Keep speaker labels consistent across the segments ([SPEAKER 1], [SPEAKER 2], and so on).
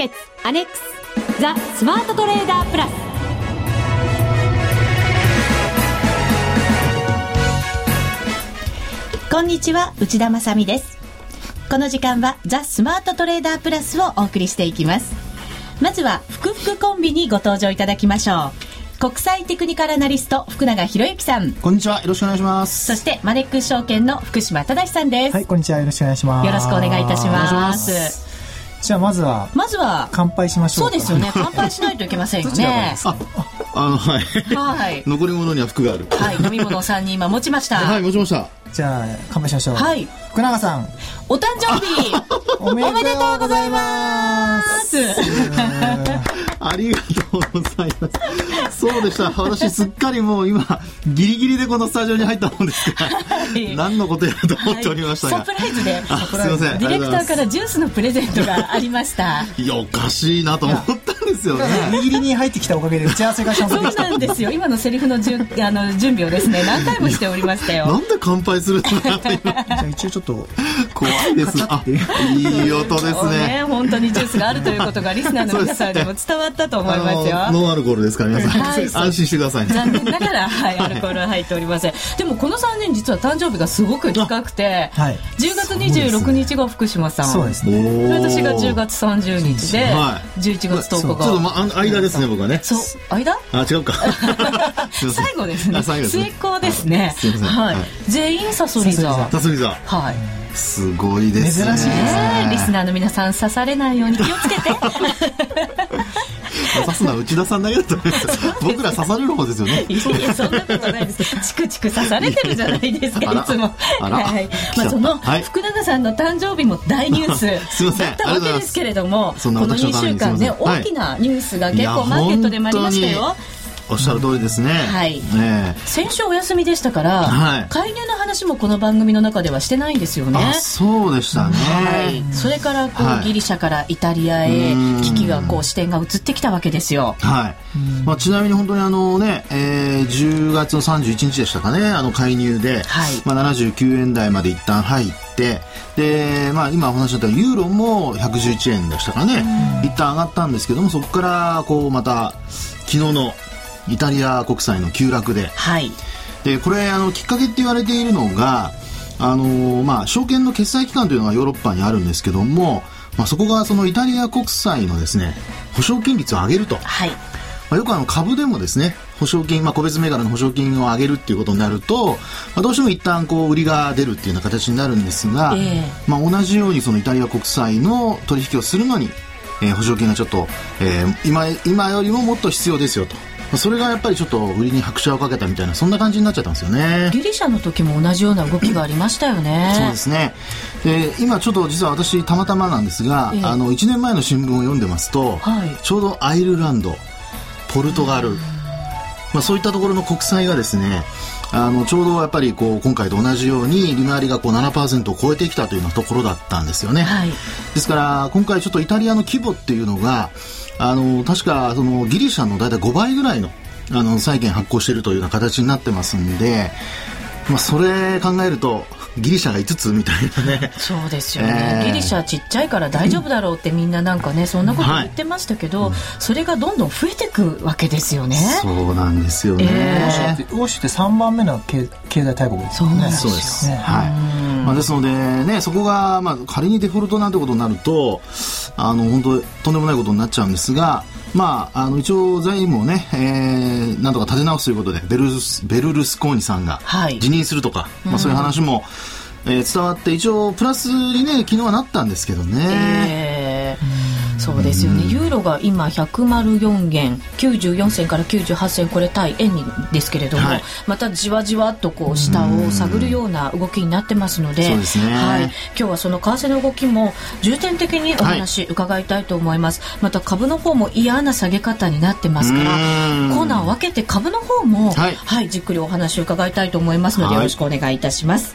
[SPEAKER 1] 決アネックスザ・スマートトレーダープラス。
[SPEAKER 2] こんにちは内田まさです。この時間はザ・スマートトレーダープラスをお送りしていきます。まずは福福コンビにご登場いただきましょう。国際テクニカルアナリスト福永博之さん。
[SPEAKER 3] こんにちはよろしくお願いします。
[SPEAKER 2] そしてマネックス証券の福島正さんです。
[SPEAKER 4] はいこんにちはよろしくお願いします。
[SPEAKER 2] よろしくお願いいたします
[SPEAKER 4] じゃあまずは
[SPEAKER 2] まずは
[SPEAKER 4] 乾杯しましょ
[SPEAKER 2] うそうですよね。乾杯しないといけませんよね。
[SPEAKER 3] ああのはい、
[SPEAKER 2] はい、
[SPEAKER 3] 残り物には服がある。
[SPEAKER 2] はい飲み物を3人今持ちました。
[SPEAKER 3] はい持ちました。
[SPEAKER 4] じゃあ乾杯しましょう。
[SPEAKER 2] はい。
[SPEAKER 4] 福永さん。
[SPEAKER 2] お誕生日。
[SPEAKER 4] おめでとうございます。
[SPEAKER 3] ありがとうございます。そうでした。私すっかりもう今、ギリギリでこのスタジオに入ったもんですから、はい、何のことやと思っておりましたが。
[SPEAKER 2] はい、サプライズで、
[SPEAKER 3] すみません。
[SPEAKER 2] ディレクターからジュースのプレゼントがありました。
[SPEAKER 3] いや、おかしいなと思った。んですよね。
[SPEAKER 4] ギリギリに入ってきたおかげで打ち合わせがちゃんと
[SPEAKER 2] そうなんですよ。今のセリフのじゅあの準備をですね、何回もしておりましたよ。
[SPEAKER 3] なんで乾杯するんだって
[SPEAKER 4] 今。じゃあ一応ちょっと。
[SPEAKER 3] 怖いです。あ、いい音ですね。ね
[SPEAKER 2] 本当にジュースがあるということがリスナーの皆さんにも伝わったと思いますよ。よ
[SPEAKER 3] ノンアルコールですから皆さん、はい、安心してください、
[SPEAKER 2] ね、残念ながら、はい、アルコールは入っておりませんでもこの3人実は誕生日がすごく近くて、はい、10月26日が福島さん
[SPEAKER 4] そうですね
[SPEAKER 2] 私が10月30日で、はい、11月10日がちょっと、
[SPEAKER 3] ま、間ですね僕はね。
[SPEAKER 2] そう。間？
[SPEAKER 3] あ違うか。
[SPEAKER 2] 最後ですね。末っ子ですね。はい、全員サソリ座
[SPEAKER 3] サソリ座
[SPEAKER 2] はい。
[SPEAKER 3] すごいですね。
[SPEAKER 2] 珍しいですね。リスナーの皆さん刺されないように気をつけて
[SPEAKER 3] 刺すのは内田さんだけだと思います。僕ら刺される方ですよね。
[SPEAKER 2] いやそんなことないです。チクチク刺されてるじゃないですかいつも。はい。まあその福永さんの誕生日も大ニュース。だったわけですけれどもこの2週間ね大きなニュースが結構マーケットでもありましたよ
[SPEAKER 3] おっしゃる通りですね。
[SPEAKER 2] はい。ね、先週お休みでしたから、はい、介入の話もこの番組の中ではしてないんですよね。
[SPEAKER 3] そうでしたね。はい。
[SPEAKER 2] それからこう、はい、ギリシャからイタリアへ危機がこう視点が移ってきたわけですよ。
[SPEAKER 3] はい。まあちなみに本当にあのね、えー、10月の31日でしたかね、あの介入で、はい、まあ79円台まで一旦入って。で、まあ、今お話しったユーロも111円でしたかね、一旦上がったんですけどもそこからこうまた昨日のイタリア国債の急落で,、はい、でこれあのきっかけって言われているのがあのー、まあ、証券の決済機関というのがヨーロッパにあるんですけども、まあ、そこがそのイタリア国債のですね保証金率を上げると、はい。まあ、よくあの株でもですね保証金、まあ、個別銘柄の保証金を上げるっていうことになると、まあ、どうしても一旦こう売りが出るっていうような形になるんですが、えー、まあ、同じようにそのイタリア国債の取引をするのに、えー、保証金がちょっと、えー、今今よりももっと必要ですよとそれがやっぱりちょっと売りに拍車をかけたみたいなそんな感じになっちゃったんですよね。
[SPEAKER 2] ギリシャの時も同じような動きがありましたよね。
[SPEAKER 3] そうですね。で今ちょっと実は私たまたまなんですが、ええ、あの1年前の新聞を読んでますと、はい、ちょうどアイルランドポルトガル、まあ、そういったところの国債がですねあのちょうどやっぱりこう今回と同じように利回りがこう7%を超えてきたというようなところだったんですよね、はい、ですから今回ちょっとイタリアの規模っていうのがあの確かそのギリシャの大体5倍ぐらいのあの債券発行しているというような形になってますんで、まあ、それ考えるとギリシャが5つみたいなね。
[SPEAKER 2] そうですよね、えー、ギリシャちっちゃいから大丈夫だろうってみんななんかねそんなこと言ってましたけど、はい、それがどんどん増えていくわけですよね。
[SPEAKER 3] そうなんですよね、
[SPEAKER 4] えー、欧州って3番目の経経済大国ですよね。
[SPEAKER 3] そうです。ね。はい。まあ、ですのでねそこが、まあ、仮にデフォルトなんてことになるとあの本当とんでもないことになっちゃうんですがまあ、あの一応財務をね、えー、なんとか立て直すということでベルスベルルスコーニさんが辞任するとか、はい、まあ、そういう話も、えー、伝わって一応プラスにね昨日はなったんですけどね。
[SPEAKER 2] えーそうですよね、ユーロが今104円94銭から98銭これ対円ですけれども、はい、またじわじわっとこう下を探るような動きになってますので、はい、今日はその為替の動きも重点的にお話伺いたいと思います、はい、また株の方も嫌な下げ方になってますからコーナーを分けて株の方も、はい、はい、じっくりお話を伺いたいと思いますのでよろしくお願いいたします。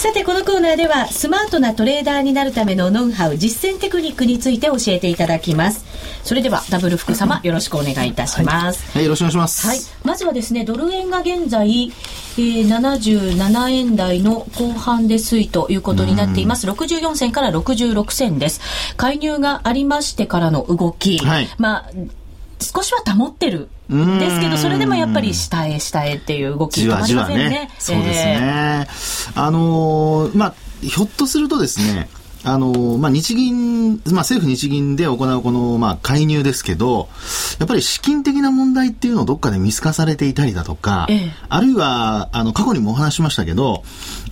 [SPEAKER 2] さてこのコーナーではスマートなトレーダーになるためのノウハウ実践テクニックについて教えていただきます。それではダブル福様よろしくお願いいたします、
[SPEAKER 3] はい、はい、よろしくお願いします。
[SPEAKER 2] はい。まずはですねドル円が現在、えー、77円台の後半で推移ということになっています。64銭から66銭です。介入がありましてからの動き、はい、まあ少しは保ってる。ですけど、それでもやっぱり下へ下へっていう動き止まりませんね。ね。
[SPEAKER 3] そうですね。えー、あのー、まあ、ひょっとするとですね、あの、まあ、日銀、まあ、政府日銀で行うこの、まあ、介入ですけど、やっぱり資金的な問題っていうのをどっかで見透かされていたりだとか、ええ、あるいは、あの、過去にもお話しましたけど、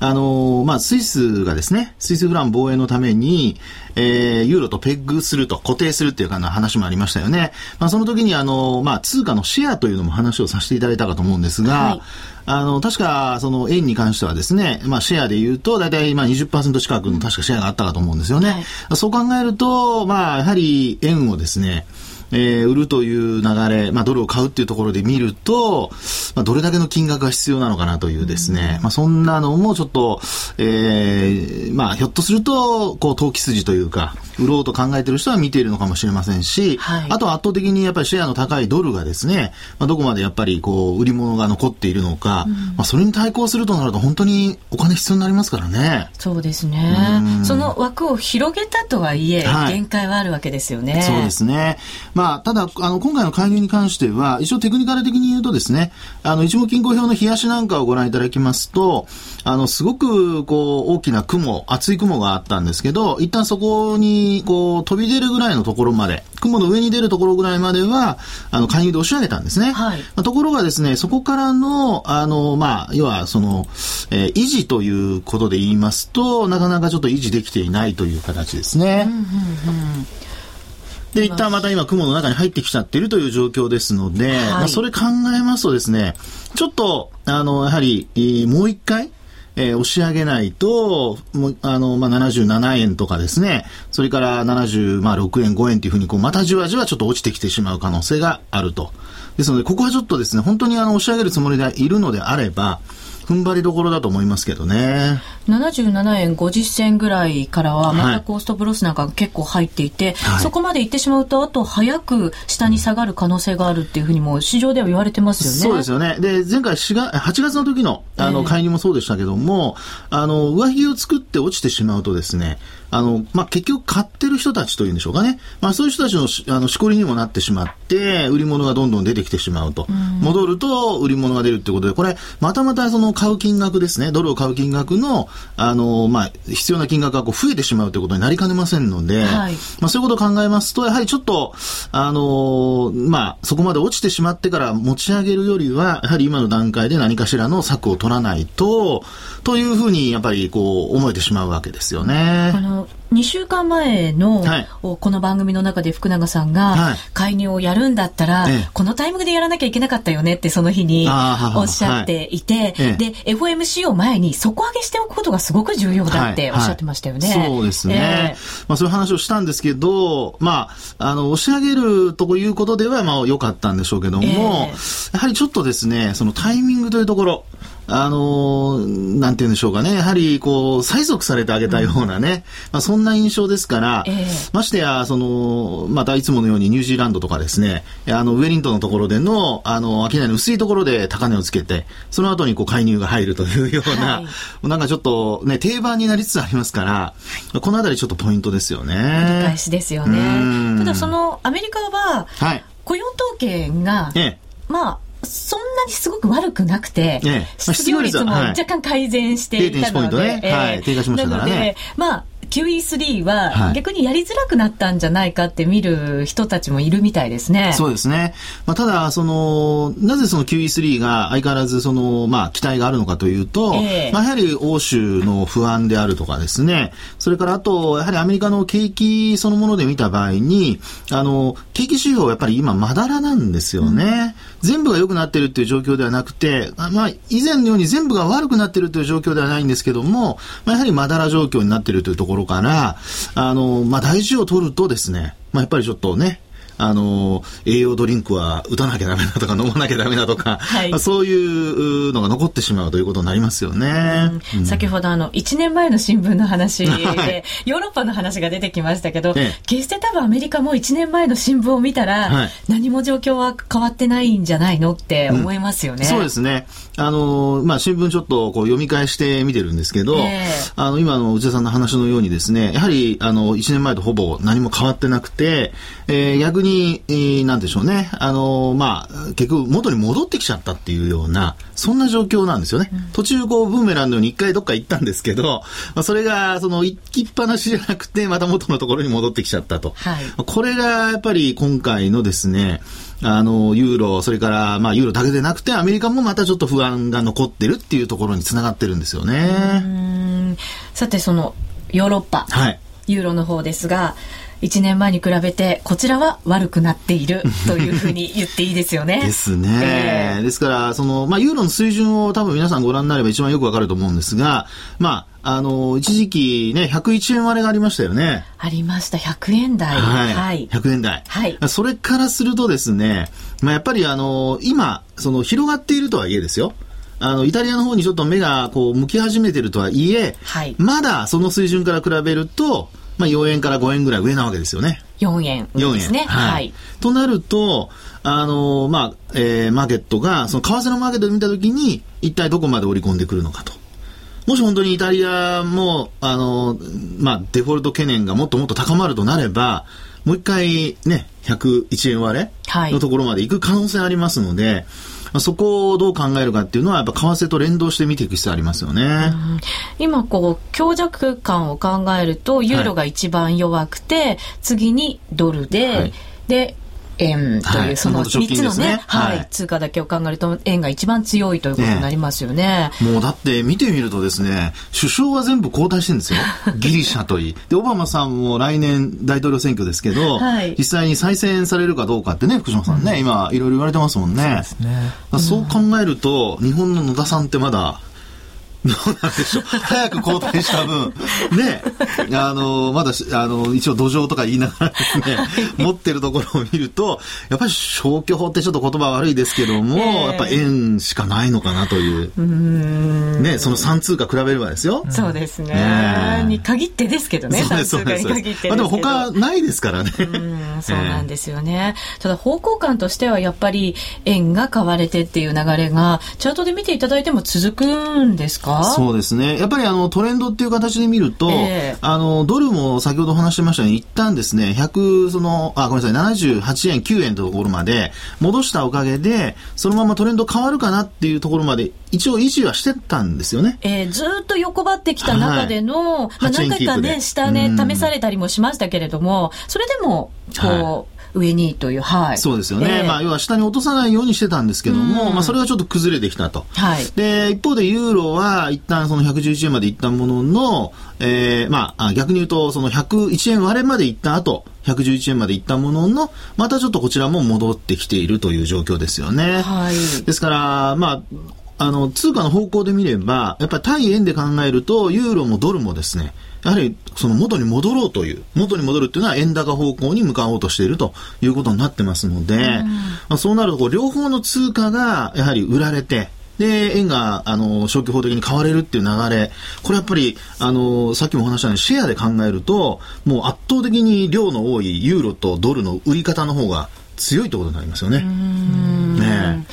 [SPEAKER 3] あの、まあ、スイスがですね、スイスフラン防衛のために、えー、ユーロとペッグすると、固定するっていうかな話もありましたよね。まあ、その時に、あの、まあ、通貨のシェアというのも話をさせていただいたかと思うんですが、はいあの、確か、その円に関してはですね、まあ、シェアで言うと、大体、まあ、20%近くの確かシェアがあったかと思うんですよね。はい、そう考えると、まあ、やはり円をですね、えー、売るという流れ、まあ、ドルを買うっていうところで見ると、まあ、どれだけの金額が必要なのかなというですね、うん、まあ、そんなのもちょっと、えー、まあ、ひょっとすると、こう、投機筋というか、売ろうと考えている人は見ているのかもしれませんし、はい、あとは圧倒的にやっぱりシェアの高いドルがですね、まあ、どこまでやっぱりこう、売り物が残っているのか、うん、まあ、それに対抗するとなると本当にお金必要になりますからね。
[SPEAKER 2] そうですね。その枠を広げたとはいえ、はい、限界はあるわけですよね。
[SPEAKER 3] そうですね。まあ、ただ、あの、今回の介入に関しては、一応テクニカル的に言うとですね、あの、一目金庫表の冷やしなんかをご覧いただきますと、あの、すごく、こう、大きな雲、厚い雲があったんですけど、一旦そこに、こう、飛び出るぐらいのところまで、雲の上に出るところぐらいまでは、あの、介入で押し上げたんですね。はい。まあ、ところがですね、そこからの、あの、まあ、要は、その、えー、維持ということで言いますと、なかなかちょっと維持できていないという形ですね。うんうんうんで、一旦また今雲の中に入ってきちゃっているという状況ですので、はい、まあ、それ考えますとですね、ちょっと、あの、やはり、えー、もう一回、えー、押し上げないと、もあの、まあ、77円とかですね、それから76、まあ、6円、5円というふうに、こう、またじわじわちょっと落ちてきてしまう可能性があると。ですので、ここはちょっとですね、本当にあの、押し上げるつもりでいるのであれば、踏ん張りどころだと思いますけどね。
[SPEAKER 2] 77円50銭ぐらいからは、またコーストブロスなんか結構入っていて、はい、そこまで行ってしまうと、あと早く下に下がる可能性があるっていうふうにも市場では言われてますよね。
[SPEAKER 3] そうですよね。で、前回4月、8月の時の、あの、介入もそうでしたけども、えー、あの、上髭を作って落ちてしまうとですね、あの、まあ、結局買ってる人たちというんでしょうかね。まあ、そういう人たちのあのしこりにもなってしまって、売り物がどんどん出てきてしまうと。戻ると、売り物が出るってことで、これ、またまたその買う金額ですね。ドルを買う金額の、あの、まあ、必要な金額がこう増えてしまうということになりかねませんので、はい、まあ、そういうことを考えますと、やはりちょっと、あの、まあ、そこまで落ちてしまってから持ち上げるよりは、やはり今の段階で何かしらの策を取らないと、というふうに、やっぱりこう、思えてしまうわけですよね。
[SPEAKER 2] あの2週間前の、はい、この番組の中で福永さんが、介入をやるんだったら、はい、このタイミングでやらなきゃいけなかったよねってその日におっしゃっていて、はい、で、FOMC を前に底上げしておくことがすごく重要だっておっしゃってましたよね。
[SPEAKER 3] そうですね。えー、まあそういう話をしたんですけど、まあ、あの、押し上げるということでは、まあ良かったんでしょうけども、えー、やはりちょっとですね、そのタイミングというところ、あのー、なんて言うんでしょうかね。やはり、こう、催促されてあげたようなね。うん、まあ、そんな印象ですから、えー、ましてや、その、またいつものようにニュージーランドとかですね、あの、ウェリントンのところでの、あの、商いの薄いところで高値をつけて、その後にこう、介入が入るというような、はい、なんかちょっとね、定番になりつつありますから、このあたりちょっとポイントですよね。
[SPEAKER 2] 繰り返しですよね。ただ、その、アメリカは、はい、雇用統計が、ええ、まあ、そんなにすごく悪くなくて、ええ、失業率も若干改善していたので、
[SPEAKER 3] はい。低下しましたからね。
[SPEAKER 2] まあ QE3 は逆にやりづらくなったんじゃないかって見る人たちもいるみたいですね。は
[SPEAKER 3] い、そうですね。まあ、ただ、その、なぜその QE3 が相変わらずその、まあ、期待があるのかというと、えー、まあ、やはり欧州の不安であるとかですね、それからあと、やはりアメリカの景気そのもので見た場合に、あの、景気指標はやっぱり今まだらなんですよね。うん、全部が良くなってるっていう状況ではなくて、まあ、以前のように全部が悪くなってるという状況ではないんですけども、まあ、やはりまだら状況になっているというところろから、あの、まあ、大事を取るとですね、まあ、やっぱりちょっとね、あの、栄養ドリンクは打たなきゃダメだとか、飲まなきゃダメだとか、はい、そういうのが残ってしまうということになりますよね。
[SPEAKER 2] うん、先ほどあの、1年前の新聞の話で、ヨーロッパの話が出てきましたけど、ええ、決して多分アメリカも1年前の新聞を見たら、はい、何も状況は変わってないんじゃないのって思いますよね。
[SPEAKER 3] うん、そうですね。あの、まあ、新聞ちょっとこう読み返して見てるんですけど、えー、あの、今の内田さんの話のようにですね、やはり、あの、1年前とほぼ何も変わってなくて、えー、逆に、えー、なんでしょうね、あの、まあ、結局元に戻ってきちゃったっていうような、そんな状況なんですよね。うん、途中こう、ブーメランのように一回どっか行ったんですけど、まあ、それが、その、行きっぱなしじゃなくて、また元のところに戻ってきちゃったと。はい、これが、やっぱり今回のですね、あの、ユーロ、それから、まあ、ユーロだけでなくて、アメリカもまたちょっと不安が残ってるっていうところにつながってるんですよね。
[SPEAKER 2] さて、その、ヨーロッパ、はい、ユーロの方ですが、1年前に比べてこちらは悪くなっている というふうに言っていいですよね。
[SPEAKER 3] ですね。えー、ですから、その、まあ、ユーロの水準を多分皆さんご覧になれば一番よくわかると思うんですが、まあ、あの、一時期ね、101円割れがありましたよね。
[SPEAKER 2] ありました。100円台。
[SPEAKER 3] はい。はい、100円台。はい。それからするとですね、まあ、やっぱりあの、今、その、広がっているとはいえですよ。あの、イタリアの方にちょっと目がこう向き始めてるとはいえ、はい、まだその水準から比べると、まあ、4円から5円ぐらい上なわけですよね。
[SPEAKER 2] 4円ですね。
[SPEAKER 3] はい。はい、となると、あの、まあ、えー、マーケットが、その為替のマーケットで見たときに、一体どこまで織り込んでくるのかと。もし本当にイタリアも、あの、まあ、デフォルト懸念がもっともっと高まるとなれば、もう一回ね、101円割れのところまで行く可能性ありますので、はいそこをどう考えるかっていうのは、やっぱ為替と連動して見ていく必要ありますよね。
[SPEAKER 2] 今、こう、強弱感を考えると、ユーロが一番弱くて、はい、次にドルで、はい、で、円という、その3つのね、はい、通貨だけを考えると、円が一番強いということになりますよね。
[SPEAKER 3] もうだって見てみるとですね、首相は全部交代してるんですよ。ギリシャといい。で、オバマさんも来年大統領選挙ですけど、実際に再選されるかどうかってね、福島さんね、今いろいろ言われてますもんね。そう考えると、日本の野田さんってまだ、どうなんでしょう。早く交代した分、ね、あの、まだ、あの、一応土壌とか言いながらですね、持ってるところを見ると、やっぱり消去法ってちょっと言葉悪いですけども、えー、やっぱ円しかないのかなという。うね、その3通貨比べればですよ。
[SPEAKER 2] そうですね。ねに限ってですけどね、
[SPEAKER 3] 3通貨に限ってまあでも他ないですからね。
[SPEAKER 2] うそうなんですよね。ただ方向感としてはやっぱり円が買われてっていう流れが、チャートで見ていただいても続くんですか？
[SPEAKER 3] そうですね。やっぱりあのトレンドっていう形で見ると、えー、あのドルも先ほどお話しましたように一旦ですね、100そのあごめんなさい78円9円というところまで戻したおかげで、そのままトレンド変わるかなっていうところまで一応維持はしてたんですよね。
[SPEAKER 2] えー、ずっと横ばってきた中での、はい、まあ何回かね下ね試されたりもしましたけれども、それでもこう。はい上にという、はい。
[SPEAKER 3] そうですよね。えー、まあ、要は下に落とさないようにしてたんですけども、まあ、それがちょっと崩れてきたと。はい。で、一方でユーロは一旦その111円までいったものの、えー、まあ、逆に言うと、その101円割れまでいった後、111円までいったものの、またちょっとこちらも戻ってきているという状況ですよね。はい。ですから、まあ、あの、通貨の方向で見れば、やっぱり対円で考えると、ユーロもドルもですね、やはりその元に戻ろうという、元に戻るっていうのは円高方向に向かおうとしているということになってますので、まあ、そうなると両方の通貨がやはり売られて、で、円が、あの、消去法的に買われるっていう流れ、これやっぱり、あの、さっきもお話したように、シェアで考えると、もう圧倒的に量の多いユーロとドルの売り方の方が強いってことになりますよね。ね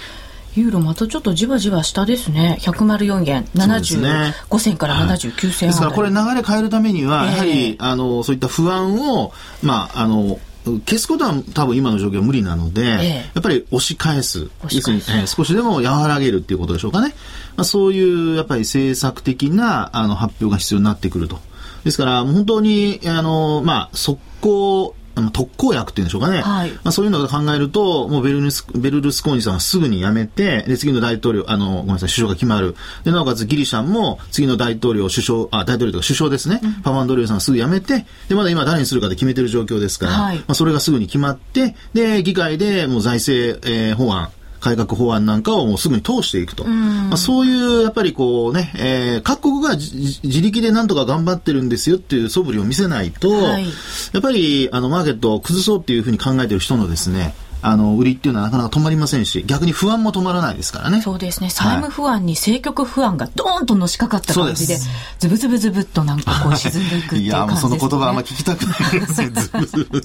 [SPEAKER 2] ユーロまたちょっとじわじわ下ですね。104円、75銭から79銭、
[SPEAKER 3] ね、ですからこれ流れ変えるためには、やはり、えー、あの、そういった不安を、まあ、あの、消すことは多分今の状況は無理なので、えー、やっぱり押し返す。要するに、えー、少しでも和らげるっていうことでしょうかね。まあ、そういうやっぱり政策的なあの発表が必要になってくると。ですから、本当に、あの、まあ、速攻特効薬っていうんでしょうかね、はい、まあ、そういうのを考えると、もうベルルスベルルスコーニさんはすぐに辞めて、で次の大統領、あのごめんなさい、首相が決まる、でなおかつギリシャンも次の大統領、首相、あ大統領とか首相ですね、うん、パマンドリオさんはすぐ辞めて、でまだ今誰にするかで決めてる状況ですから、はい、まあ、それがすぐに決まって、で議会でもう財政、えー、法案、改革法案なんかをもうすぐに通していくと。まあ、そういう、やっぱりこうね、えー、各国が自力でなんとか頑張ってるんですよっていう素振りを見せないと、はい、やっぱり、あの、マーケットを崩そうっていうふうに考えてる人のですね、あの、売りっていうのはなかなか止まりませんし、逆に不安も止まらないですからね。
[SPEAKER 5] そうですね。債務不安に政局不安がドーンとのしかかった感じで、ズブズブズブっとなんかこう 沈んでいくっていう感じです、ね、いや、もう
[SPEAKER 3] その言葉あんま聞きたくないですね。ズブズブ。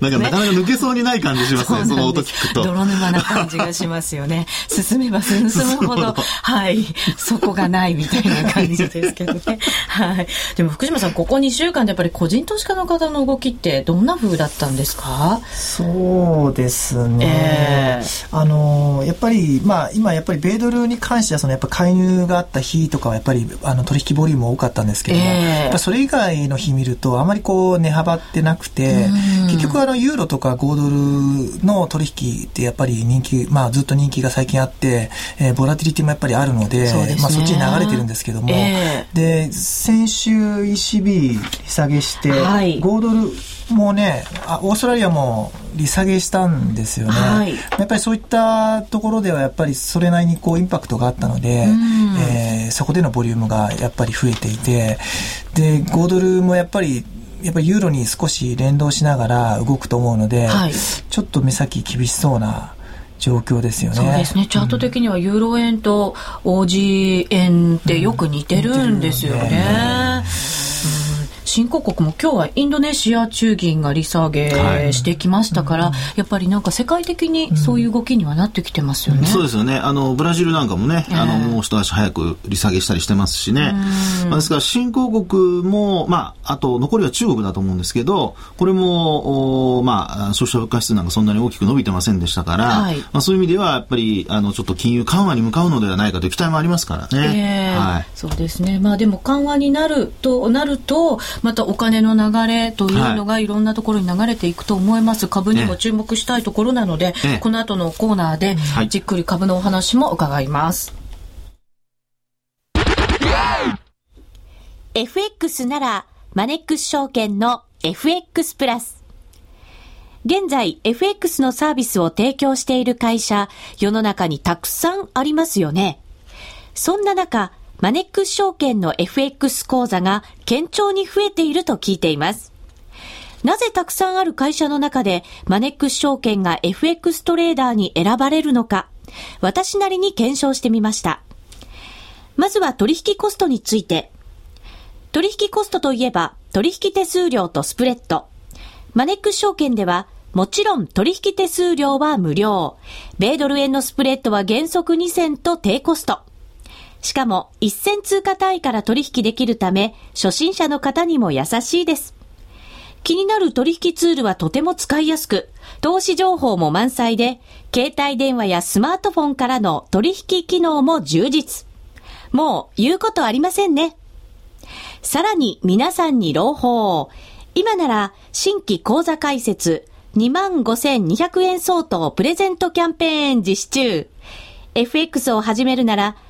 [SPEAKER 3] なんかなかなか抜けそうにない感じしますね、その音聞くと。
[SPEAKER 5] 泥沼な感じがしますよね。進めば進むほど、はい、そこがないみたいな感じですけどね。はい。でも福島さん、ここ2週間でやっぱり個人投資家の方の動きってどんな風だったんですか？
[SPEAKER 4] そうそうですね、えー、あのやっぱり、まあ、今、やっぱり米ドルに関してはそのやっぱ介入があった日とかはやっぱりあの取引ボリューム多かったんですけども、えー、それ以外の日見るとあまりこう値幅ってなくて、結局あのユーロとか5ドルの取引ってやっぱり人気、まあ、ずっと人気が最近あって、えー、ボラティリティもやっぱりあるので、そ、ね、まあ、そっちに流れてるんですけども、えー、で先週 ECB 利下げして、はい、5ドルもうねあオーストラリアも利下げしたんですよね、はい、やっぱりそういったところではやっぱりそれなりにこうインパクトがあったので、えー、そこでのボリュームがやっぱり増えていてで5ドルもやっぱりやっぱりユーロに少し連動しながら動くと思うので、はい、ちょっと目先厳しそうな状況ですよね。
[SPEAKER 5] そうですね。チャート的にはユーロ円と OG 円ってよく似てるんですよね。新興国も今日はインドネシア中銀が利下げしてきましたから、はい、やっぱりなんか世界的にそういう動きにはなってきてますよね。うん、
[SPEAKER 3] そうですよね。あの、ブラジルなんかもね、えー、あの、もう一足早く利下げしたりしてますしね。まあ、ですから新興国も、まあ、あと残りは中国だと思うんですけど、これも、おまあ、消費者物価指数なんかそんなに大きく伸びてませんでしたから、はい、まあ、そういう意味ではやっぱり、あの、ちょっと金融緩和に向かうのではないかという期待もありますからね。
[SPEAKER 5] えー、はい。そうですね。まあでも緩和になるとなると、またお金の流れというのがいろんなところに流れていくと思います。はい、株にも注目したいところなので、ええ、この後のコーナーでじっくり株のお話も伺います。
[SPEAKER 2] FX ならマネックス証券の FX プラス。現在 FX のサービスを提供している会社、世の中にたくさんありますよね。そんな中、マネックス証券の FX 講座が堅調に増えていると聞いています。なぜたくさんある会社の中でマネックス証券が FX トレーダーに選ばれるのか、私なりに検証してみました。まずは取引コストについて。取引コストといえば取引手数料とスプレッド。マネックス証券ではもちろん取引手数料は無料。米ドル円のスプレッドは原則2銭と低コスト。しかも、一銭通貨単位から取引できるため、初心者の方にも優しいです。気になる取引ツールはとても使いやすく、投資情報も満載で、携帯電話やスマートフォンからの取引機能も充実。もう言うことありませんね。さらに皆さんに朗報。今なら新規講座開設25,200円相当プレゼントキャンペーン実施中。FX を始めるなら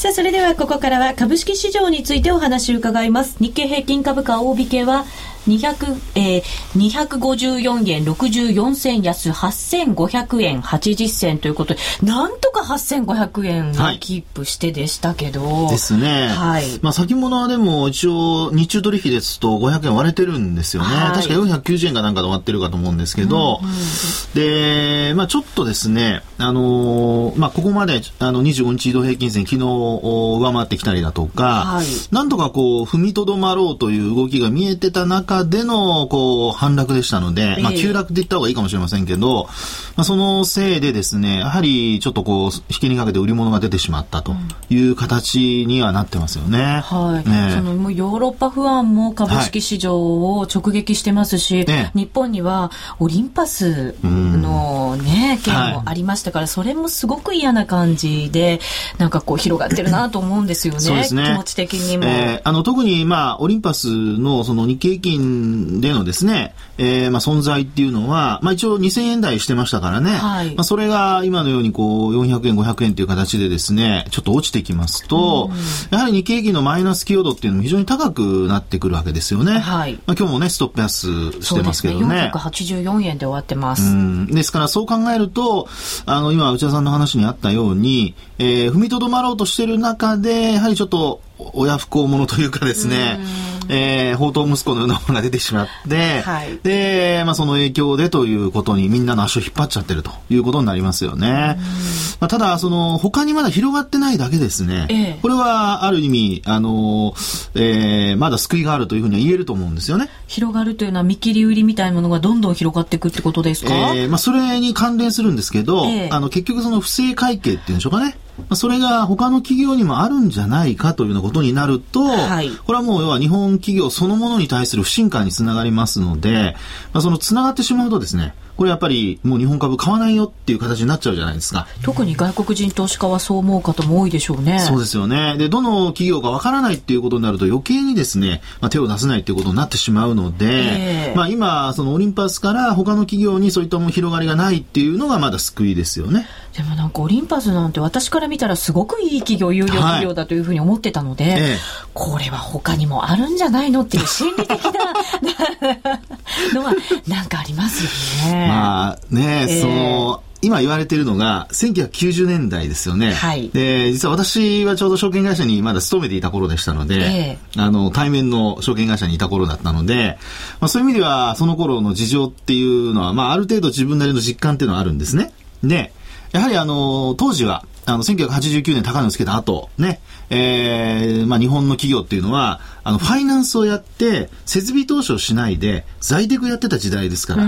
[SPEAKER 5] さあ、それではここからは株式市場についてお話を伺います。日経平均株価大引けは
[SPEAKER 2] 200、えー、254円64銭安8500円80銭ということで、なんとか8500円をキープしてでしたけど。
[SPEAKER 3] はい、ですね。はい。まあ先物はでも一応日中取引ですと500円割れてるんですよね。はい、確か490円かなんかで終わってるかと思うんですけど、うんうん、で、まあちょっとですね、あのー、まあここまであの25日移動平均線昨日上回ってきたりだとか、はい、なんとかこう踏みとどまろうという動きが見えてた中でのこう反落でしたので、まあ急落って言った方がいいかもしれませんけど、まあそのせいでですね、やはりちょっとこう引きにかけて売り物が出てしまったという形にはなってますよね。
[SPEAKER 2] はい。ね、そのもうヨーロッパ不安も株式市場を直撃してますし、はい日本にはオリンパスのね、件もありましたから、それもすごく嫌な感じで、なんかこう広がってるなと思うんですよね。そうですね。気持ち的にも。
[SPEAKER 3] えー、あの、特にまあ、オリンパスのその日経平均でのですね、えー、まあ存在っていうのは、まあ一応2000円台してましたからね。はい。まあそれが今のようにこう400円、500円という形でですね、ちょっと落ちてきますと、やはり日経平均のマイナス寄与度っていうのも非常に高くなってくるわけですよね。はい。まあ今日もね、ストップ安してますけどね。ね
[SPEAKER 2] 484円で終わってます。う
[SPEAKER 3] ん。ですからそう考えると、あの、今内田さんの話にあったように、えー、踏みとどまろうとしてる中で、やはりちょっと親不孝者というかですね、えー、宝刀息子のようなものが出てしまって、はい、で、まあその影響でということにみんなの足を引っ張っちゃってるということになりますよね。まあ、ただ、その他にまだ広がってないだけですね。ええ、これはある意味、あの、えー、まだ救いがあるというふうには言えると思うんですよね。
[SPEAKER 2] 広がるというのは見切り売りみたいなものがどんどん広がっていくってことですか？
[SPEAKER 3] えー、まあそれに関連するんですけど、え、あの結局その不正会計っていうんでしょうかね。それが他の企業にもあるんじゃないかというようなことになると、はい、これはもう要は日本企業そのものに対する不信感につながりますので、まあ、そのつながってしまうとですね、これやっぱりもう日本株買わないよっていう形になっちゃうじゃないですか。
[SPEAKER 2] 特に外国人投資家はそう思う方も多いでしょうね。
[SPEAKER 3] そうですよね。で、どの企業かわからないっていうことになると余計にですね、まあ、手を出せないっていうことになってしまうので、えー、まあ今、そのオリンパスから他の企業にそういったも広がりがないっていうのがまだ救いですよね。
[SPEAKER 2] でもなんかオリンパスなんて私から見たらすごくいい企業、有料企業だというふうに思ってたので、はいええ、これは他にもあるんじゃないのっていう心理的なのはなんかありますよね。
[SPEAKER 3] まあね、えー、その、今言われているのが、1990年代ですよね。はい。で、実は私はちょうど証券会社にまだ勤めていた頃でしたので、えー、あの、対面の証券会社にいた頃だったので、まあそういう意味では、その頃の事情っていうのは、まあある程度自分なりの実感っていうのはあるんですね。で、やはりあの、当時は、あの、1989年高値をつけた後、ね、えー、まあ日本の企業っていうのは、あの、ファイナンスをやって、設備投資をしないで、在宅やってた時代ですから。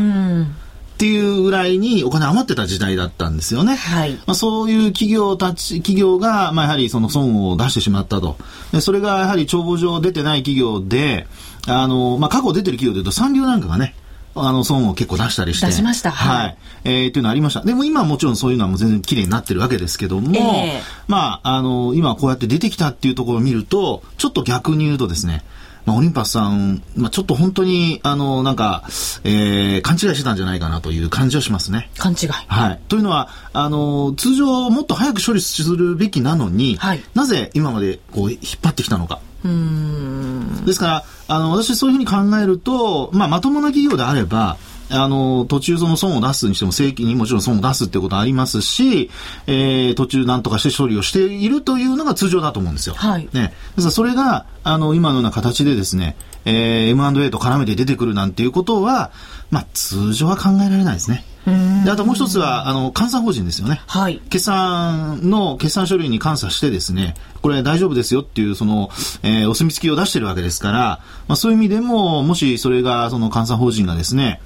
[SPEAKER 3] っていうぐらいにお金余ってた時代だったんですよね。はい。まあ、そういう企業たち、企業が、まあ、やはりその損を出してしまったと。でそれがやはり帳簿上出てない企業で、あの、まあ、過去出てる企業でいうと産業なんかがね、あの、損を結構出したりして。
[SPEAKER 2] 出しました。
[SPEAKER 3] はい。えー、っていうのありました。でも今はもちろんそういうのはもう全然綺麗になってるわけですけども、えー、まあ、あの、今こうやって出てきたっていうところを見ると、ちょっと逆に言うとですね、まあ、オリンパスさん、まあ、ちょっと本当に、あの、なんか、えー、勘違いしてたんじゃないかなという感じはしますね。
[SPEAKER 2] 勘違い。
[SPEAKER 3] はい。というのは、あの、通常もっと早く処理するべきなのに、はい、なぜ今までこう引っ張ってきたのか。うんですから、あの、私そういうふうに考えると、まあ、まともな企業であれば、あの、途中その損を出すにしても正規にもちろん損を出すってことありますし、えー、途中何とかして処理をしているというのが通常だと思うんですよ。はい。ね。ですからそれが、あの、今のような形でですね、えー、M&A と絡めて出てくるなんていうことは、まあ、通常は考えられないですね。であともう一つは、あの、監査法人ですよね。はい。決算の、決算書類に監査してですね、これ大丈夫ですよっていう、その、えー、お墨付きを出してるわけですから、まあそういう意味でも、もしそれが、その監査法人がですね、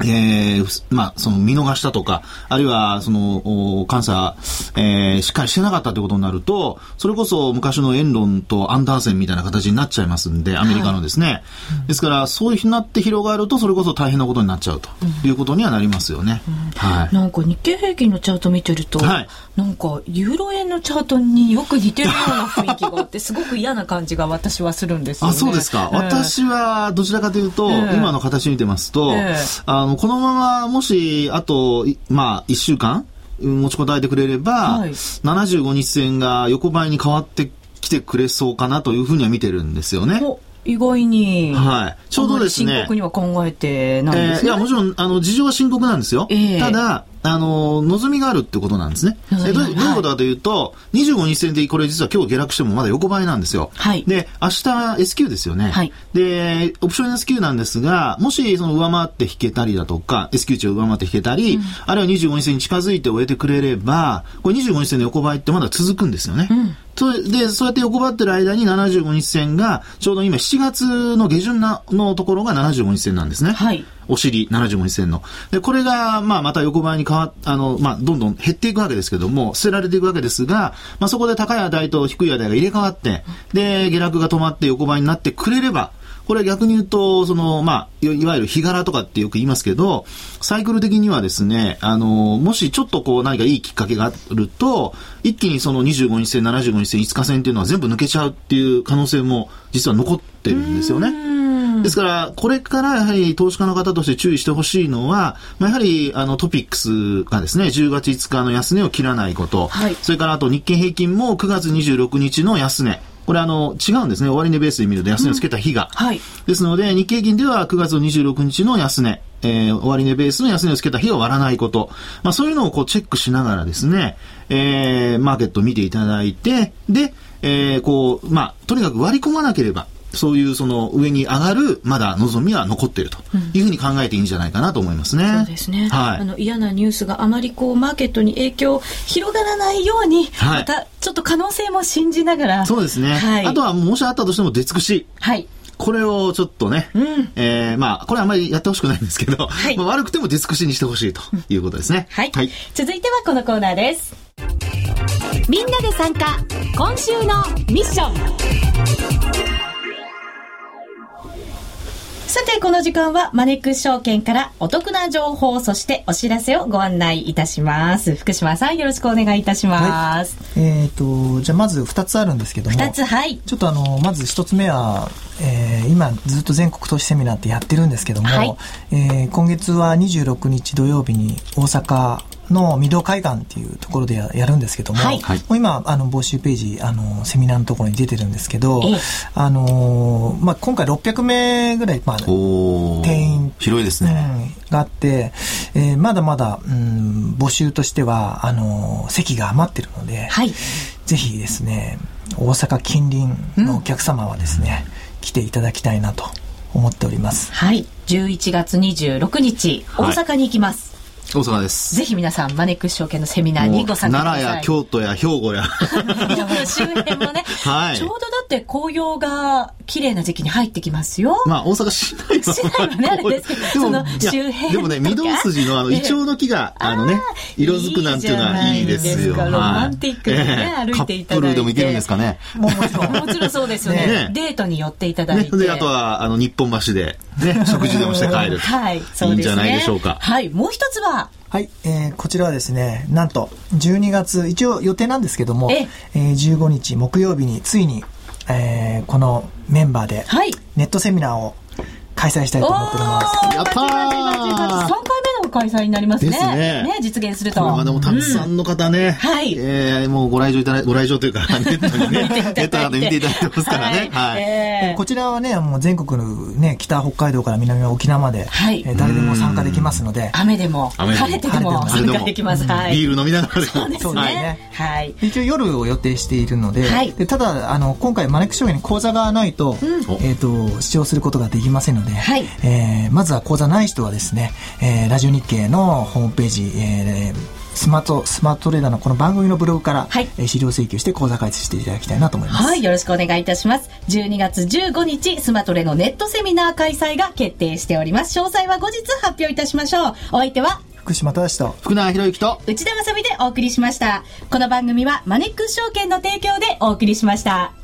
[SPEAKER 3] えー、まあ、その見逃したとか、あるいは、その、監査、えー、しっかりしてなかったということになると、それこそ昔のエンロンとアンダーセンみたいな形になっちゃいますんで、アメリカのですね。はい、ですから、そういうふうになって広がると、それこそ大変なことになっちゃうということにはなりますよね。うん、
[SPEAKER 2] はい。なんか日経平均のチャート見てると、はい、なんか、ユーロ円のチャートによく似てるような雰囲気があって、すごく嫌な感じが私はするんですよ、ね、
[SPEAKER 3] あ、そうですか。えー、私は、どちらかというと、えー、今の形見てますと、えー、あの、このまま、もし、あと、まあ、1週間、持ちこたえてくれれば、はい、75日線が横ばいに変わってきてくれそうかなというふうには見てるんですよね。
[SPEAKER 6] 意外に。
[SPEAKER 3] はい。ちょうどですね。
[SPEAKER 6] 深刻には考えてないです
[SPEAKER 3] ね。えー、いや、もちろん、あの、事情は深刻なんですよ。えー、ただ、あの、望みがあるってことなんですね。えどういうことかというと、25日線でこれ実は今日下落してもまだ横ばいなんですよ。はい。で、明日 S q ですよね。はい。で、オプション S q なんですが、もしその上回って引けたりだとか、S q 値を上回って引けたり、うん、あるいは25日線に近づいて終えてくれれば、これ25日線の横ばいってまだ続くんですよね。うんそれで、そうやって横ばってる間に75日線が、ちょうど今7月の下旬なのところが75日線なんですね。はい。お尻75日線の。で、これが、まあ、また横ばいに変わあの、まあ、どんどん減っていくわけですけども、捨てられていくわけですが、まあ、そこで高い値と低い値が入れ替わって、で、下落が止まって横ばいになってくれれば、これ逆に言うと、その、まあ、いわゆる日柄とかってよく言いますけど、サイクル的にはですね、あの、もしちょっとこう何かいいきっかけがあると、一気にその25日線、75日線、5日線っていうのは全部抜けちゃうっていう可能性も実は残ってるんですよね。ですから、これからやはり投資家の方として注意してほしいのは、まあ、やはりあのトピックスがですね、10月5日の安値を切らないこと、はい、それからあと日経平均も9月26日の安値、これあの、違うんですね。終値ベースで見ると安値をつけた日が。うん、はい。ですので、日経平均では9月26日の安値、えー、終値ベースの安値をつけた日を割らないこと。まあそういうのをこうチェックしながらですね、えー、マーケットを見ていただいて、で、えー、こう、まあ、とにかく割り込まなければ、そういうその上に上がるまだ望みは残っているというふうに考えていいんじゃないかなと思いますね。
[SPEAKER 6] うん、そうですね。はい。あの嫌なニュースがあまりこうマーケットに影響広がらないように、はい、またちょっと可能性も信じながら。
[SPEAKER 3] そうですね。はい。あとはもしあったとしても出尽くし。はい。これをちょっとね、うん、えー、まあ、これあんまりやってほしくないんですけど、はい、まあ、悪くても出尽くしにしてほしいということですね。
[SPEAKER 2] はい。はい。続いてはこのコーナーです。みんなで参加、今週のミッション。さて、この時間はマネックス証券からお得な情報、そしてお知らせをご案内いたします。福島さん、よろしくお願いいたします。
[SPEAKER 4] はい、えっ、ー、と、じゃあまず2つあるんですけども。
[SPEAKER 2] 2つ、はい。
[SPEAKER 4] ちょっとあの、まず1つ目は、えー、今ずっと全国投資セミナーってやってるんですけども、はい、えー、今月は26日土曜日に大阪の御堂海岸っていうところでやるんですけども、はい、もう今あの募集ページあのセミナーのところに出てるんですけど、あのまあ、今回600名ぐらい、まあ、定員
[SPEAKER 3] 広いですね、
[SPEAKER 4] うん、があって、えー、まだまだ、うん、募集としてはあの席が余ってるので、はい、ぜひですね大阪近隣のお客様はですね、うん、来ていただきたいなと思っております。
[SPEAKER 2] はい。11月26日、大阪に行きます。
[SPEAKER 3] 大阪です。
[SPEAKER 2] ぜひ皆さん、マネックス証券のセミナーにご参加ください。
[SPEAKER 3] 奈良や京都や兵庫 や。
[SPEAKER 2] 周辺もね、はい、ちょうどだって紅葉が綺麗な時期に入ってきますよ。
[SPEAKER 3] まあ、大阪市内
[SPEAKER 2] は。市内はね、あれですけど、その周辺
[SPEAKER 3] でもね、御堂筋のあの、イチョウの木が、あのね、色づくなんていうのはいいですよ。ロ
[SPEAKER 2] マンティックにね、歩いていただいて。カップル
[SPEAKER 3] でも行けるんですかね。
[SPEAKER 2] もちろん、もちろんそうですよね。デートに寄っていただいて。
[SPEAKER 3] で、あとは、あの、日本橋で、ね、食事でもして帰ると。はい、そうですね。いいんじゃないでしょうか。
[SPEAKER 2] はい、もう一つは、
[SPEAKER 4] はい、えー、こちらはですね、なんと、12月、一応予定なんですけども、ええー、15日木曜日についに、えー、このメンバーで、ネットセミナーを開催したいと思っております。
[SPEAKER 3] やったー !3 回
[SPEAKER 2] 目の開催になりますね。ですね。ね、実現すると。
[SPEAKER 3] これまでもたくさんの方ね、うん、はい。えー、もうご来場いただい、ご来場というか、ネットにね、ネットで見ていただいてますからね。はい。
[SPEAKER 4] えー、こちらはね、もう全国のね、北北海道から南は沖縄まで、はい。えー、誰でも参加できますので。
[SPEAKER 2] 雨でも、晴れてでも参加できます。はい。
[SPEAKER 3] ビール飲みながらでも。
[SPEAKER 2] そうですね。
[SPEAKER 4] はい。一応夜を予定しているので、はい。でただ、あの、今回マネック証券に口座がないと、えっと、視聴することができませんので、はい。えー、まずは講座ない人はですね、えー、ラジオ日経のホームページ、えー、スマート、スマートレーダーのこの番組のブログから、はい、えー、資料請求して講座開設していただきたいなと思います。
[SPEAKER 2] はい、よろしくお願いいたします。12月15日、スマトレのネットセミナー開催が決定しております。詳細は後日発表いたしましょう。お相手は、
[SPEAKER 4] 福島正と
[SPEAKER 3] 福永博之と
[SPEAKER 2] 内田まさみでお送りしました。この番組はマネックス証券の提供でお送りしました。